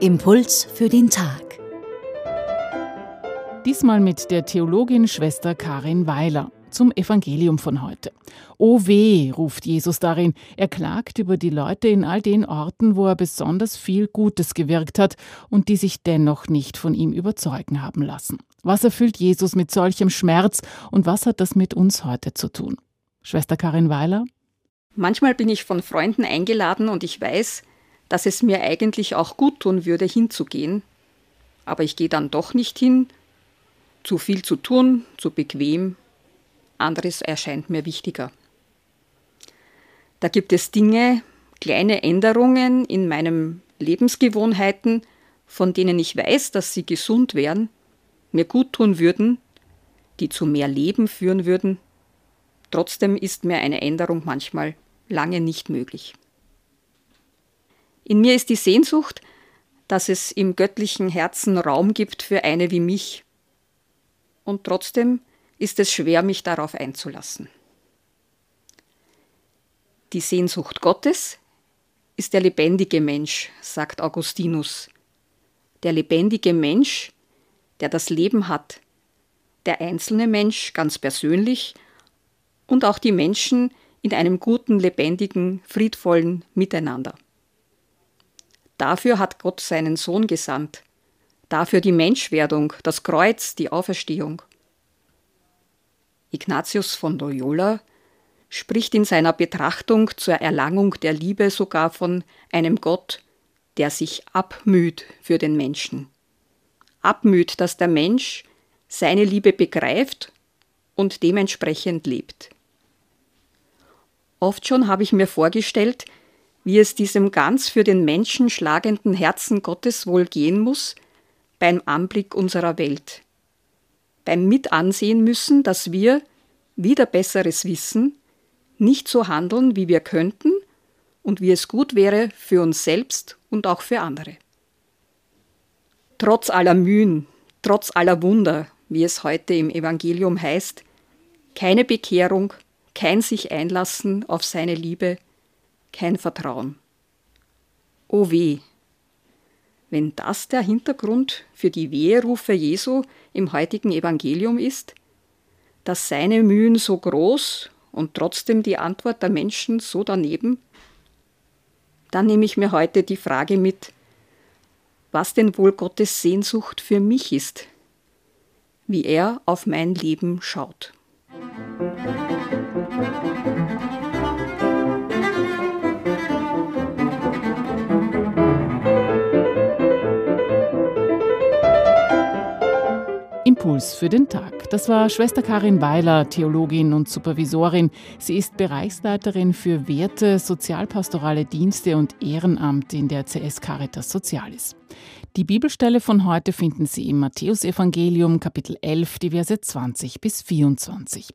Impuls für den Tag. Diesmal mit der Theologin Schwester Karin Weiler zum Evangelium von heute. O weh, ruft Jesus darin. Er klagt über die Leute in all den Orten, wo er besonders viel Gutes gewirkt hat und die sich dennoch nicht von ihm überzeugen haben lassen. Was erfüllt Jesus mit solchem Schmerz und was hat das mit uns heute zu tun? Schwester Karin Weiler? Manchmal bin ich von Freunden eingeladen und ich weiß, dass es mir eigentlich auch gut tun würde, hinzugehen. Aber ich gehe dann doch nicht hin. Zu viel zu tun, zu bequem. Anderes erscheint mir wichtiger. Da gibt es Dinge, kleine Änderungen in meinen Lebensgewohnheiten, von denen ich weiß, dass sie gesund wären, mir gut tun würden, die zu mehr Leben führen würden. Trotzdem ist mir eine Änderung manchmal lange nicht möglich. In mir ist die Sehnsucht, dass es im göttlichen Herzen Raum gibt für eine wie mich. Und trotzdem ist es schwer, mich darauf einzulassen. Die Sehnsucht Gottes ist der lebendige Mensch, sagt Augustinus. Der lebendige Mensch, der das Leben hat, der einzelne Mensch ganz persönlich und auch die Menschen in einem guten, lebendigen, friedvollen Miteinander. Dafür hat Gott seinen Sohn gesandt. Dafür die Menschwerdung, das Kreuz, die Auferstehung. Ignatius von Loyola spricht in seiner Betrachtung zur Erlangung der Liebe sogar von einem Gott, der sich abmüht für den Menschen. Abmüht, dass der Mensch seine Liebe begreift und dementsprechend lebt. Oft schon habe ich mir vorgestellt, wie es diesem ganz für den Menschen schlagenden Herzen Gottes wohl gehen muss beim Anblick unserer Welt, beim Mitansehen müssen, dass wir, wieder besseres Wissen, nicht so handeln, wie wir könnten und wie es gut wäre für uns selbst und auch für andere. Trotz aller Mühen, trotz aller Wunder, wie es heute im Evangelium heißt, keine Bekehrung, kein sich einlassen auf seine Liebe, kein Vertrauen. O weh, wenn das der Hintergrund für die Weherufe Jesu im heutigen Evangelium ist, dass seine Mühen so groß und trotzdem die Antwort der Menschen so daneben, dann nehme ich mir heute die Frage mit, was denn wohl Gottes Sehnsucht für mich ist, wie er auf mein Leben schaut. Impuls für den Tag. Das war Schwester Karin Weiler, Theologin und Supervisorin. Sie ist Bereichsleiterin für Werte, sozialpastorale Dienste und Ehrenamt in der CS Caritas Sozialis. Die Bibelstelle von heute finden Sie im Matthäusevangelium Kapitel 11, die Verse 20 bis 24.